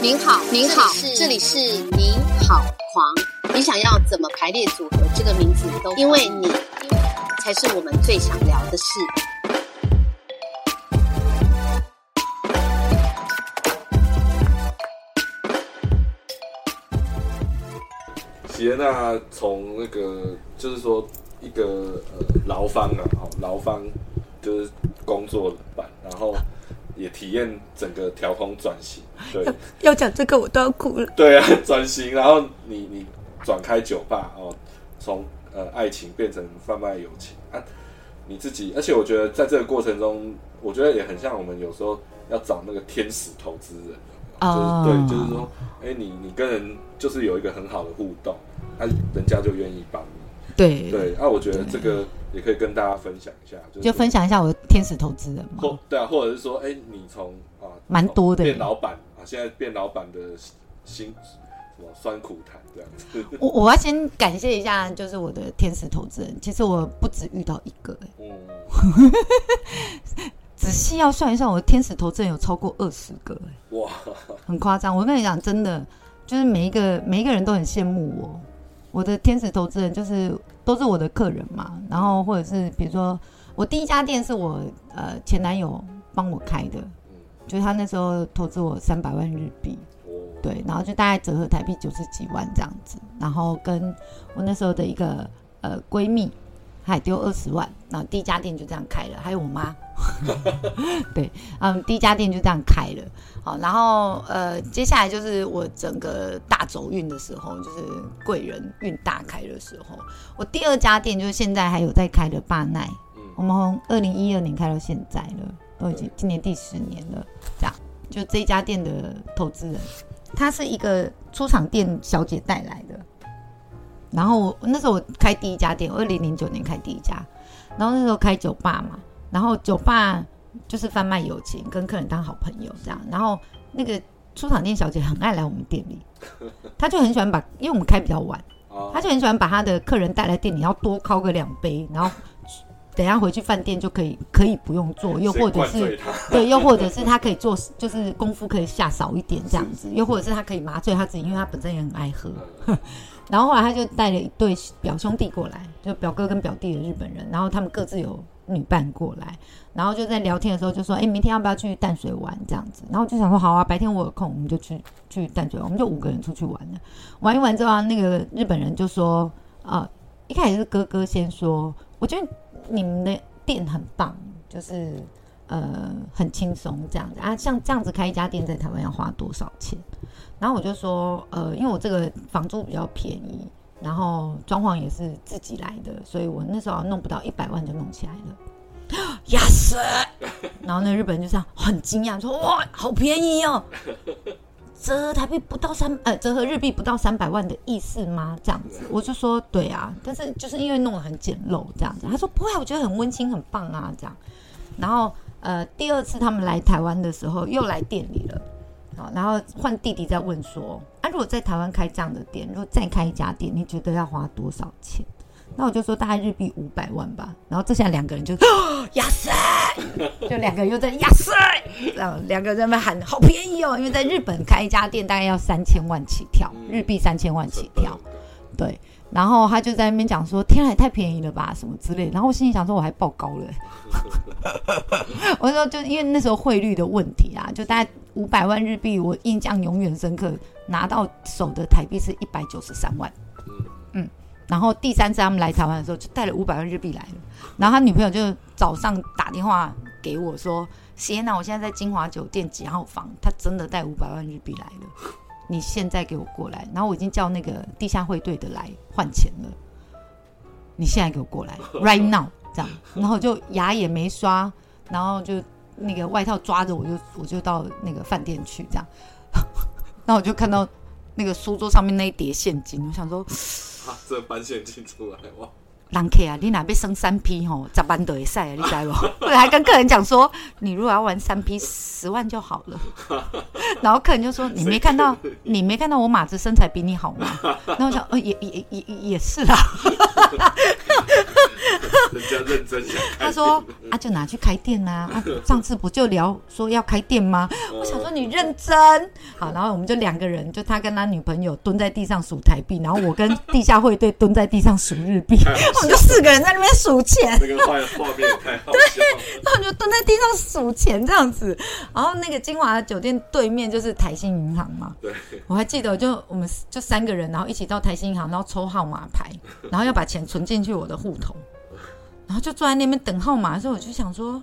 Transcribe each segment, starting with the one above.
您好，您好，这里是您好狂。你想要怎么排列组合这个名字都，因为你才是我们最想聊的事。喜耶娜从那个就是说一个呃劳方啊，好劳方就是工作版，然后也体验整个调控转型，对要讲这个我都要哭了。对啊，转型，然后你你转开酒吧哦，从呃爱情变成贩卖友情啊，你自己，而且我觉得在这个过程中，我觉得也很像我们有时候要找那个天使投资人。哦就是对，就是说，哎、你你跟人就是有一个很好的互动，啊，人家就愿意帮你。对，对，啊，我觉得这个也可以跟大家分享一下，就是就分享一下我的天使投资人嘛。或对啊，或者是说，哎、你从啊蛮多的变老板啊，现在变老板的心什么酸苦谈这样子。我我要先感谢一下，就是我的天使投资人。其实我不止遇到一个、欸，嗯，仔细要算一算，我的天使投资人有超过二十个、欸，哇，很夸张。我跟你讲，真的，就是每一个每一个人都很羡慕我。我的天使投资人就是都是我的客人嘛，然后或者是比如说，我第一家店是我呃前男友帮我开的，就是他那时候投资我三百万日币，哦，对，然后就大概折合台币九十几万这样子，然后跟我那时候的一个呃闺蜜，还丢二十万，然后第一家店就这样开了，还有我妈，对，嗯，第一家店就这样开了，好，然后呃，接下来就是我整个大走运的时候，就是贵人运大开的时候，我第二家店就是现在还有在开的霸奈，我们从二零一二年开到现在了，都已经今年第十年了，这样，就这一家店的投资人。他是一个出厂店小姐带来的。然后我那时候我开第一家店，二零零九年开第一家，然后那时候开酒吧嘛，然后酒吧就是贩卖友情，跟客人当好朋友这样。然后那个出厂店小姐很爱来我们店里，她就很喜欢把，因为我们开比较晚，啊她就很喜欢把她的客人带来店里，要多敲个两杯，然后等下回去饭店就可以可以不用做，又或者是对，又或者是他可以做，就是功夫可以下少一点这样子，又或者是他可以麻醉他自己，因为他本身也很爱喝。然后后来他就带了一对表兄弟过来，就表哥跟表弟的日本人，然后他们各自有女伴过来，然后就在聊天的时候就说：“哎，明天要不要去淡水玩？”这样子，然后就想说：“好啊，白天我有空，我们就去去淡水玩。”我们就五个人出去玩了。玩一玩之后啊，那个日本人就说：“啊，一开始是哥哥先说，我觉得你们的店很棒，就是呃很轻松这样子啊，像这样子开一家店在台湾要花多少钱？”然后我就说：“呃，因为我这个房租比较便宜，然后装潢也是自己来的，所以我那时候弄不到一百万就弄起来了。”压死！然后那日本人就这样很惊讶说：“哇，好便宜哦！”折合台币不到三，呃，折合日币不到三百万的意思吗？这样子，我就说对啊，但是就是因为弄得很简陋这样子。他说不会啊，我觉得很温馨，很棒啊，这样。然后呃，第二次他们来台湾的时候，又来店里了，好，然后换弟弟在问说，啊，如果在台湾开这样的店，如果再开一家店，你觉得要花多少钱？那我就说大概日币五百万吧。然后这下两个人就亚塞，就两个人又在亚塞，这样两个人在那边喊好便宜哦，因为在日本开一家店大概要三千万起跳，日币三千万起跳。对，然后他就在那边讲说：“天啊，也太便宜了吧，什么之类。”然后我心里想说：“我还报高了、欸。”我说：“就因为那时候汇率的问题啊，就大概五百万日币，我印象永远深刻。拿到手的台币是一百九十三万。嗯，然后第三次他们来台湾的时候，就带了五百万日币来了。然后他女朋友就早上打电话给我说：‘谢娜，我现在在金华酒店几号房？’他真的带五百万日币来了。”你现在给我过来，然后我已经叫那个地下会队的来换钱了。你现在给我过来，right now，这样，然后就牙也没刷，然后就那个外套抓着我就我就到那个饭店去，这样，然后我就看到那个书桌上面那一叠现金，我想说，啊，这搬现金出来哇！人客啊，你哪边升三 P 吼，十万都会晒啊，你知不？我还跟客人讲说，你如果要玩三 P，，十万就好了。然后客人就说，你没看到，你没看到我马子身材比你好吗？然后我想，呃，也也也也也是啦。认真想 他说啊，就拿去开店呐、啊。上次不就聊说要开店吗？我想说你认真好，然后我们就两个人，就他跟他女朋友蹲在地上数台币，然后我跟地下汇队蹲在地上数日币，我们就四个人在那边数钱。这个画画面太好笑了。然后我就蹲在地上数钱这样子，然后那个金华酒店对面就是台新银行嘛，对，我还记得就我们就三个人，然后一起到台新银行，然后抽号码牌，然后要把钱存进去我的户头，然后就坐在那边等号码的时候，我就想说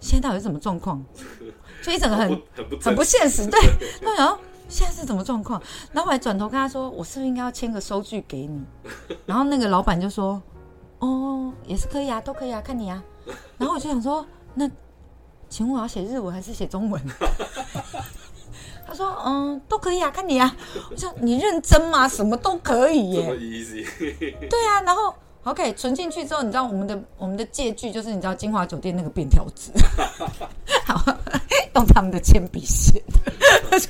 现在到底是什么状况，就一整个很不很不很不现实，对，那然后现在是什么状况？然后我还转头跟他说，我是不是应该要签个收据给你？然后那个老板就说，哦，也是可以啊，都可以啊，看你啊。然后我就想说，那请问我要写日文还是写中文？他说，嗯，都可以啊，看你啊。我说你认真吗？什么都可以这么耶。对啊，然后 OK 存进去之后，你知道我们的我们的借据就是你知道金华酒店那个便条纸，好 用他们的铅笔写。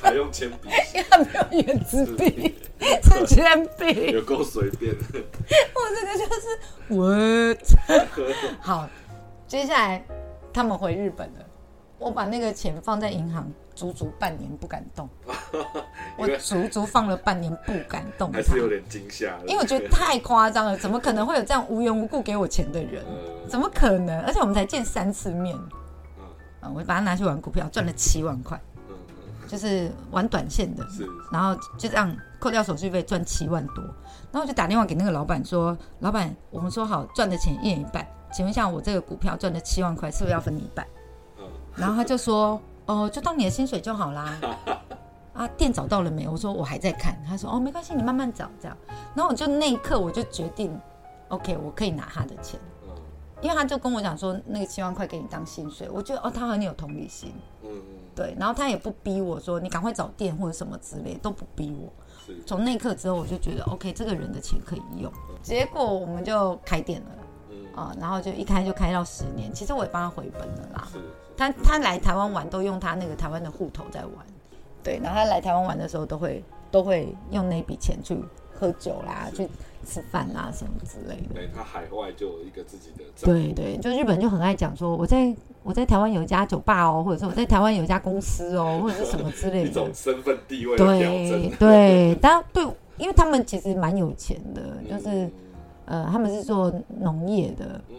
还用铅笔，因为他没有圆珠笔，是铅笔。有够随便的。我这个就是 what？好，接下来他们回日本了，我把那个钱放在银行，足足半年不敢动。我足足放了半年不敢动它还是，有点惊吓。因为我觉得太夸张了，怎么可能会有这样无缘无故给我钱的人？呃，怎么可能？而且我们才见三次面，嗯啊，我把它拿去玩股票，赚了七万块，嗯嗯，就是玩短线的，是然后就这样扣掉手续费赚七万多，然后我就打电话给那个老板说：“老板，我们说好赚的钱一人一半，请问一下我这个股票赚的七万块是不是要分你一半嗯，？”然后他就说：“哦，就当你的薪水就好啦。”啊，店找到了没？我说我还在看。他说：“哦，没关系，你慢慢找。”这样，然后我就那一刻我就决定，OK，我可以拿他的钱，嗯因为他就跟我讲说那个七万块给你当薪水，我觉得哦他很有同理心，嗯嗯，对，然后他也不逼我说你赶快找店或者什么之类，都不逼我。是从那一刻之后，我就觉得 OK，这个人的钱可以用。结果我们就开店了嗯啊、然后就一开就开到十年。其实我也帮他回本了啦。是是他他来台湾玩都用他那个台湾的户头在玩，对，然后他来台湾玩的时候都会都会用那笔钱去喝酒啦，去吃饭啦什么之类的。对他海外就有一个自己的账对对，就日本就很爱讲说我在我在台湾有一家酒吧哦，或者是我在台湾有一一家公司哦，或者是什么之类的一种。身份地位对征，对，但对，因为他们其实蛮有钱的，就是嗯呃，他们是做农业的，嗯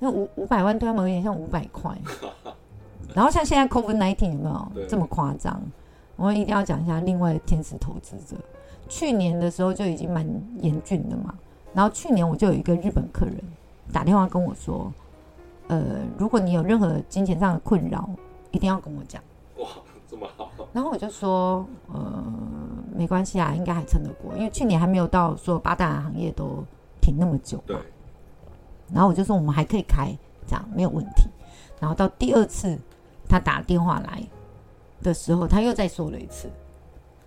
那五五百万对他们有点像五百块。然后像现在 COVID nineteen 有没有对这么夸张？我们一定要讲一下另外的天使投资者。去年的时候就已经蛮严峻的嘛，然后去年我就有一个日本客人打电话跟我说，呃，如果你有任何金钱上的困扰，一定要跟我讲。哇，这么好，然后我就说，呃，没关系啊，应该还撑得过，因为去年还没有到说八大行业都停那么久对嘛。，然后我就说我们还可以开，这样没有问题。然后到第二次他打电话来的时候，他又再说了一次。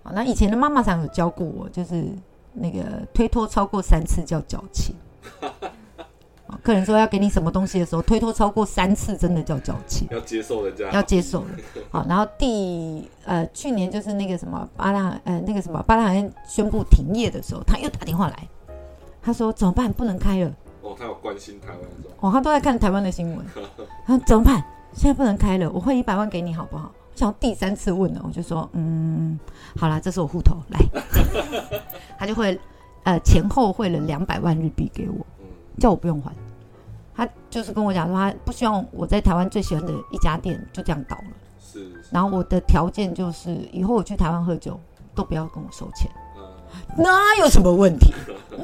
好，那以前的妈妈常有教过我，就是那个推脱超过三次叫矫情。好客人说要给你什么东西的时候，推脱超过三次真的叫矫情。要接受人家要接受的。好，然后第呃去年就是那个什么巴拉呃那个什么巴拉行业宣布停业的时候，他又打电话来，他说怎么办？不能开了。哦，他有关心台湾哦，他都在看台湾的新闻。他说怎么办？现在不能开了，我汇一百万给你好不好？我想第三次问了，我就说嗯，好啦，这是我户头来，他就会呃前后汇了两百万日币给我。嗯，叫我不用还。他就是跟我讲说，他不希望我在台湾最喜欢的一家店就这样倒了。是，是然后我的条件就是，以后我去台湾喝酒都不要跟我收钱，嗯，那有什么问题？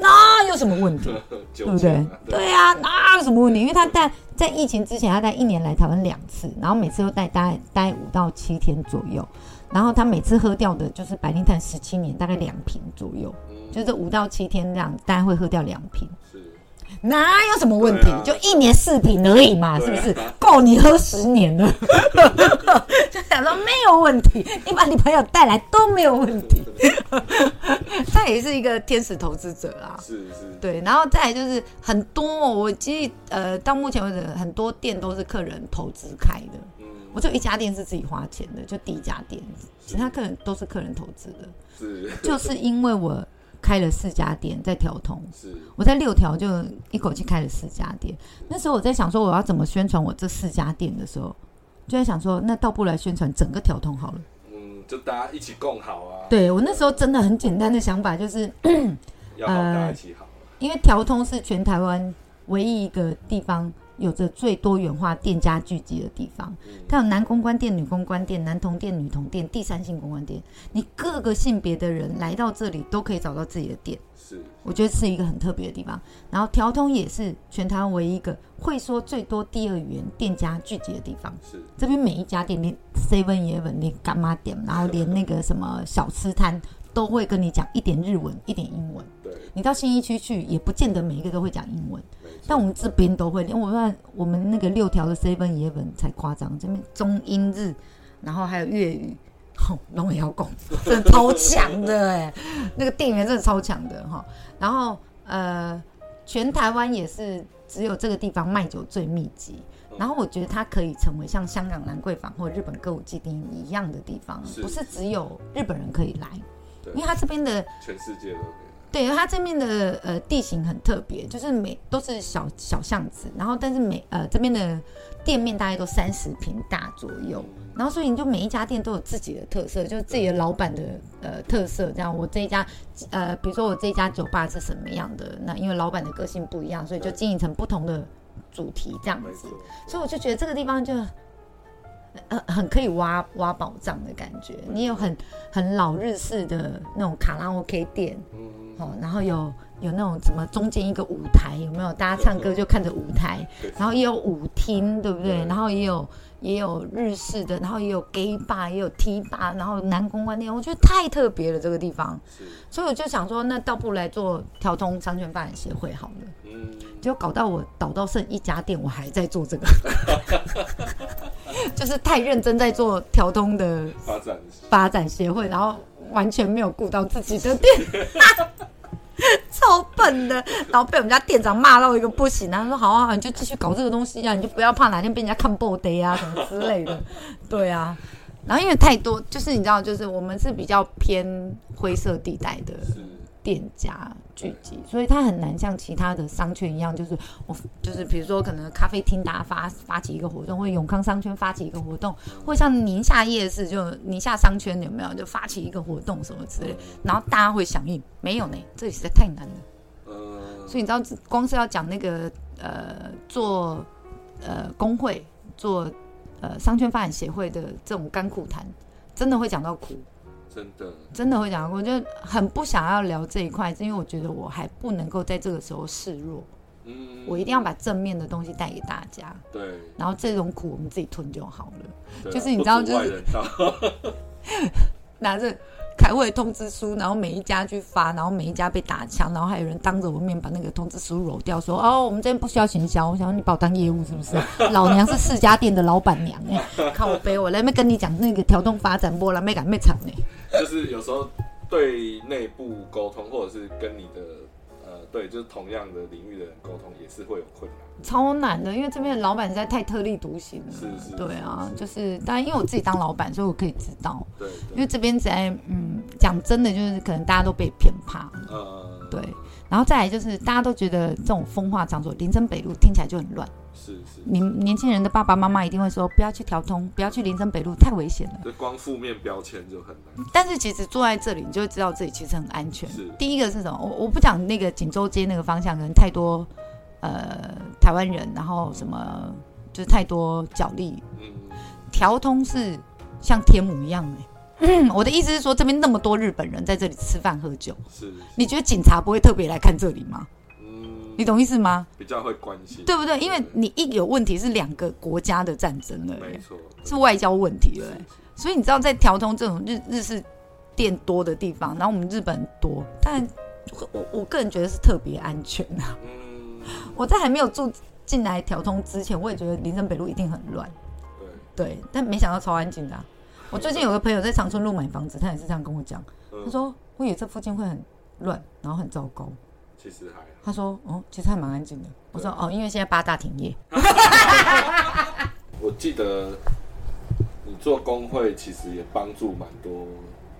那有什么问题？对对不对？对啊，那有什么问题？因为他带在疫情之前，他在一年来台湾两次，然后每次都待大概待五到七天左右，然后他每次喝掉的就是白灵坦十七年，大概两瓶左右，嗯就是五到七天这样，大概会喝掉两瓶。是，哪有什么问题？啊。就一年四瓶而已嘛，是不是？够你喝十年了，就想说没有问题，你把你朋友带来都没有问题。他也是一个天使投资者啊，是是，对，然后再来就是很多哦，我其实呃到目前为止很多店都是客人投资开的，嗯，我就一家店是自己花钱的，就第一家店，其他客人都是客人投资的。是，就是因为我开了四家店在调通。是我在六条就一口气开了四家店。那时候我在想说我要怎么宣传我这四家店的时候，就在想说那倒不如来宣传整个调通好了。嗯，就大家一起共好啊，对我那时候真的很简单的想法就是，要好大家一起好，因为调通是全台湾唯一一个地方有着最多元化店家聚集的地方。嗯它有男公关店、女公关店、男童店、女童店、第三性公关店，你各个性别的人来到这里都可以找到自己的店。是我觉得是一个很特别的地方。然后调通也是全台湾唯一一个会说最多第二语言店家聚集的地方。是这边每一家店，连 Seven Eleven、连干妈店，然后连那个什么小吃摊，都会跟你讲一点日文，一点英文。对，你到新一区去，也不见得每一个都会讲英文，但我们这边都会。连我们我们那个六条的 Seven Eleven 才夸张，这边中英日，然后还有粤语。吼，龙也要讲，真的超强的哎，那个店员真的超强的哈。然后呃，全台湾也是只有这个地方卖酒最密集。然后我觉得它可以成为像香港兰桂坊或日本歌舞伎町一样的地方，是不是只有日本人可以来，因为它这边的全世界都可以，对，它这边的呃地形很特别，就是每都是小小巷子，然后但是每呃这边的店面大概都三十平大左右，然后所以你就每一家店都有自己的特色，就是自己的老板的呃特色。这样，我这一家呃，比如说我这一家酒吧是什么样的，那因为老板的个性不一样，所以就经营成不同的主题这样子。，所以我就觉得这个地方就呃很可以挖挖宝藏的感觉。你有很很老日式的那种卡拉 OK 店，哦，然后有有那种什么中间一个舞台，有没有？大家唱歌就看着舞台，然后也有舞厅，对不对？对然后也有也有日式的，然后也有 gay bar，也有 T bar，然后男公关店，我觉得太特别了这个地方，所以我就想说，那倒不如来做调通商圈发展协会好了。嗯，结果搞到我倒到剩一家店，我还在做这个，就是太认真在做调通的发展发展协会，然后完全没有顾到自己的店，超笨的，然后被我们家店长骂到一个不行！他说：“好啊，好，你就继续搞这个东西啊，你就不要怕哪天被人家看 b o d 啊什么之类的。”对啊，然后因为太多，就是你知道，就是我们是比较偏灰色地带的是，店家聚集，所以它很难像其他的商圈一样，就是我就是比如说可能咖啡厅大家发发起一个活动，或永康商圈发起一个活动，或像宁夏夜市就宁夏商圈有没有就发起一个活动什么之类，然后大家会响应，没有呢，这里实在太难了。嗯，所以你知道，光是要讲那个呃做呃工会做呃商圈发展协会的这种甘苦谈，真的会讲到苦。真的，真的会讲，我就很不想要聊这一块，是因为我觉得我还不能够在这个时候示弱，嗯，我一定要把正面的东西带给大家，对，然后这种苦我们自己吞就好了。啊就是你知道就是 拿着开会通知书，然后每一家去发，然后每一家被打枪，然后还有人当着我面把那个通知书揉掉，说哦，我们这边不需要行销。我想说你把我当业务是不是？老娘是四家店的老板娘哎、靠我背我来没跟你讲那个调动发展波了，没敢没惨呢。就是有时候对内部沟通，或者是跟你的呃，对，就是同样的领域的人沟通，也是会有困难。超难的，因为这边的老板实在太特立独行了。是是对啊，是就是当然因为我自己当老板，所以我可以知道，对因对，为这边在嗯讲真的，就是可能大家都被偏怕，呃，对，然后再来就是大家都觉得这种风化场所，林森北路听起来就很乱。是是，你年轻人的爸爸妈妈一定会说，不要去调通，不要去林森北路，太危险了。这光负面标签就很难。但是其实坐在这里，你就会知道自己其实很安全是。第一个是什么？我我不讲那个锦州街那个方向，可能太多呃台湾人，然后什么就是太多角力。嗯，调通是像天母一样的、我的意思是说，这边那么多日本人在这里吃饭喝酒，是，你觉得警察不会特别来看这里吗？嗯，你懂意思吗？比较会关心，对不对？因为你一有问题是两个国家的战争了、没错，是外交问题了、是所以你知道，在调通这种日日式店多的地方，然后我们日本多，但我我个人觉得是特别安全啊。嗯，我在还没有住进来调通之前，我也觉得林森北路一定很乱，对，对，但没想到超安静的啊、我最近有个朋友在长春路买房子，他也是这样跟我讲，他嗯，说我以为这附近会很乱，然后很糟糕。其实还，他说哦，其实还蛮安静的。我说哦，因为现在八大停业，我记得你做工会，其实也帮助蛮多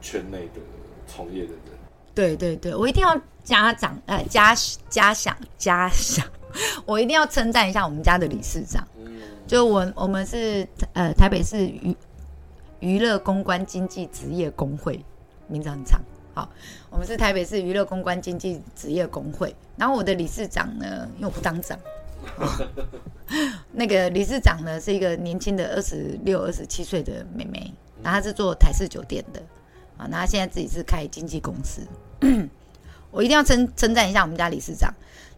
圈内的从业的人。对对对，我一定要家长呃加加想家想，我一定要称赞一下我们家的理事长。就我我们是呃台北市娱娱乐公关经济职业工会，名字很长。好，我们是台北市娱乐公关经济职业工会。然后我的理事长呢，因为我不当长，那个理事长呢是一个年轻的二十六、二十七岁的妹妹，然后她是做台式酒店的啊，那她现在自己是开经纪公司。我一定要称称赞一下我们家理事长，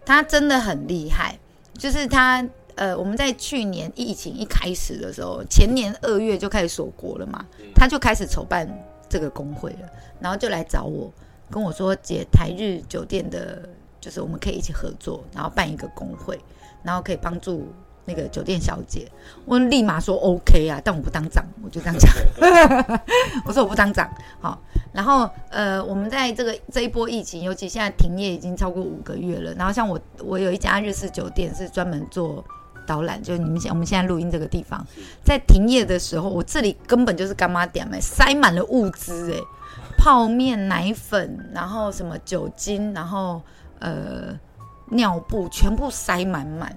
他真的很厉害，就是他呃，我们在去年疫情一开始的时候，前年二月就开始锁国了嘛，他就开始筹办这个工会了，然后就来找我，跟我说姐台日酒店的，就是我们可以一起合作，然后办一个工会，然后可以帮助那个酒店小姐，我立马说 OK 啊，但我不当长，我就这样讲，我说我不当长，好，然后呃，我们在这个这一波疫情，尤其现在停业已经超过五个月了，然后像我我有一家日式酒店是专门做导览，就是你们现我们现在录音这个地方，在停业的时候，我这里根本就是干妈点哎，塞满了物资哎，泡面、奶粉，然后什么酒精，然后呃尿布，全部塞满满。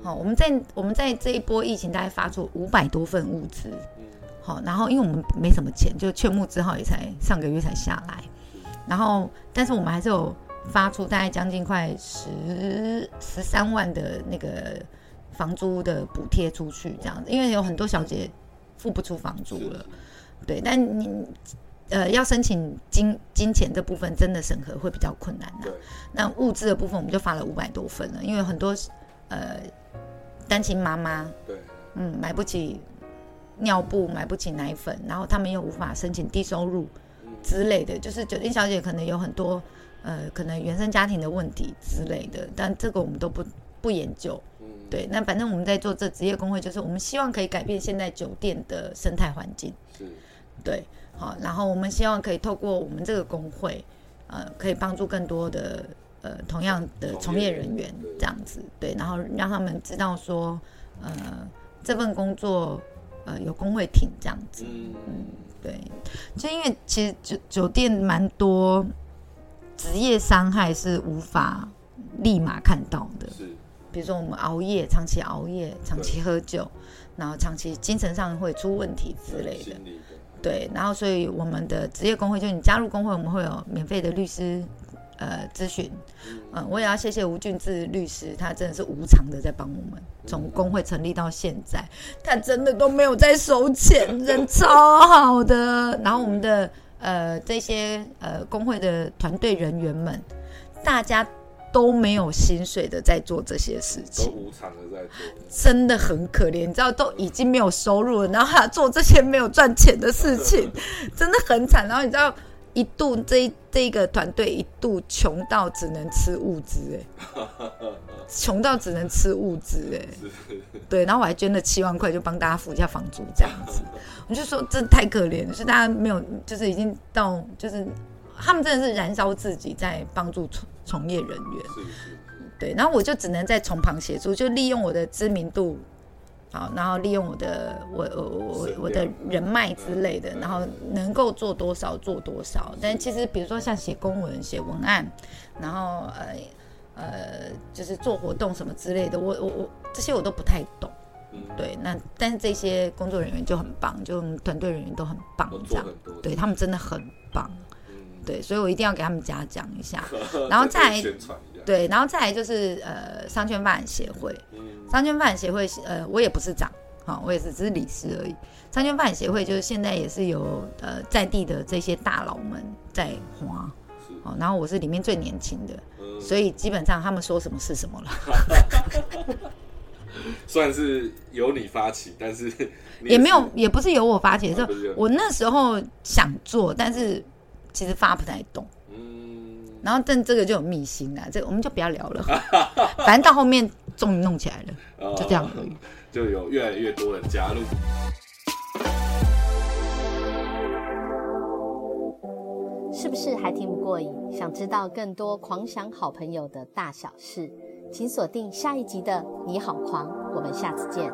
嗯好，我们在我们在这一波疫情大概发出五百多份物资。嗯。好，然后因为我们没什么钱，就劝募之后也才上个月才下来，然后但是我们还是有发出大概将近快十十三万的那个房租的补贴出去，这样子，因为有很多小姐付不出房租了，对，但你呃要申请金金钱这部分真的审核会比较困难呐、对，那物资的部分我们就发了五百多份了，因为很多呃单亲妈妈对，嗯，买不起尿布，买不起奶粉，然后他们又无法申请低收入之类的，就是酒店小姐可能有很多呃，可能原生家庭的问题之类的，但这个我们都不不研究。嗯，对，那反正我们在做这职业工会，就是我们希望可以改变现在酒店的生态环境。是，对，好，然后我们希望可以透过我们这个工会，呃，可以帮助更多的呃同样的从业人员这样子，对，然后让他们知道说，呃，这份工作呃有工会挺这样子，嗯，对，就因为其实酒酒店蛮多职业伤害是无法立马看到的，是，比如说我们熬夜，长期熬夜，长期喝酒，然后长期精神上会出问题之类的，对，然后所以我们的职业工会，就你加入工会，我们会有免费的律师呃咨询。嗯、我也要谢谢吴俊志律师，他真的是无偿的在帮我们，从工会成立到现在，他真的都没有在收钱，人超好的。然后我们的呃这些呃工会的团队人员们，大家都没有薪水的在做这些事都情。无偿的在做，真的很可怜，你知道都已经没有收入了，然后还要做这些没有赚钱的事情，真的很惨。然后你知道，一度这一这一个团队一度穷到只能吃物资，哎，穷到只能吃物资，哎，对。然后我还捐了七万块，就帮大家付一下房租，这样子。我就说真的太可怜了，是大家没有，就是已经到，就是他们真的是燃烧自己在帮助从从业人员。对，然后我就只能在从旁协助，就利用我的知名度，好，然后利用我的我我我我的人脉之类的，嗯然后能够做多少做多少。但其实比如说像写公文、写文案，然后呃呃就是做活动什么之类的，我我我这些我都不太懂。嗯，对，那但是这些工作人员就很棒，就团队人员都很棒都，这样对他们真的很棒。嗯，对，所以我一定要给他们嘉奖一下。然后再对，然后再来就是呃商圈发展协会，嗯，商圈发展协会，呃，我也不是长，好、我也是只是理事而已。商圈发展协会就是现在也是有呃在地的这些大佬们在花，哦，然后我是里面最年轻的，嗯，所以基本上他们说什么是什么了，算是由你发起，但是你也没有，也不是由我发起，是啊不是由你。我那时候想做，但是其实发不太动。嗯，然后，但这个就有秘辛啦，这个我们就不要聊了。反正到后面终于弄起来了，哦就这样而已。就有越来越多人加入。是不是还听不过瘾？想知道更多狂想好朋友的大小事，请锁定下一集的《你好狂》，我们下次见。